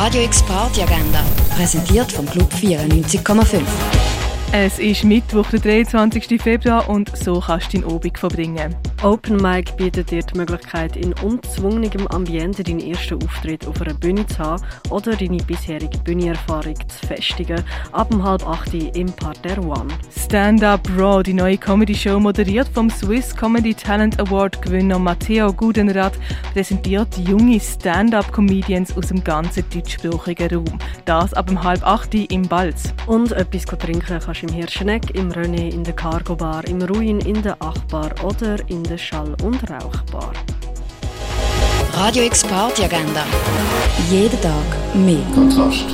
Radio X Party Agenda, präsentiert vom Club 94,5. Es ist Mittwoch, der 23. Februar und so kannst du deinen Obig verbringen. Open Mic bietet dir die Möglichkeit, in unzwungenem Ambiente deinen ersten Auftritt auf einer Bühne zu haben oder deine bisherige Bühnenerfahrung zu festigen. Ab um halb acht im Parterre One. Stand Up Raw, die neue Comedy-Show, moderiert vom Swiss Comedy Talent Award Gewinner Matteo Gudenrath, präsentiert junge Stand-Up-Comedians aus dem ganzen deutschsprachigen Raum. Das ab um halb acht im Balz. Und etwas trinken kannst du im Hirscheneck, im René, in der Cargo Bar, im Ruin, in der Achbar oder in der Schall- und Rauchbar. Radio X Party Agenda. Jeden Tag mehr. Kontrast.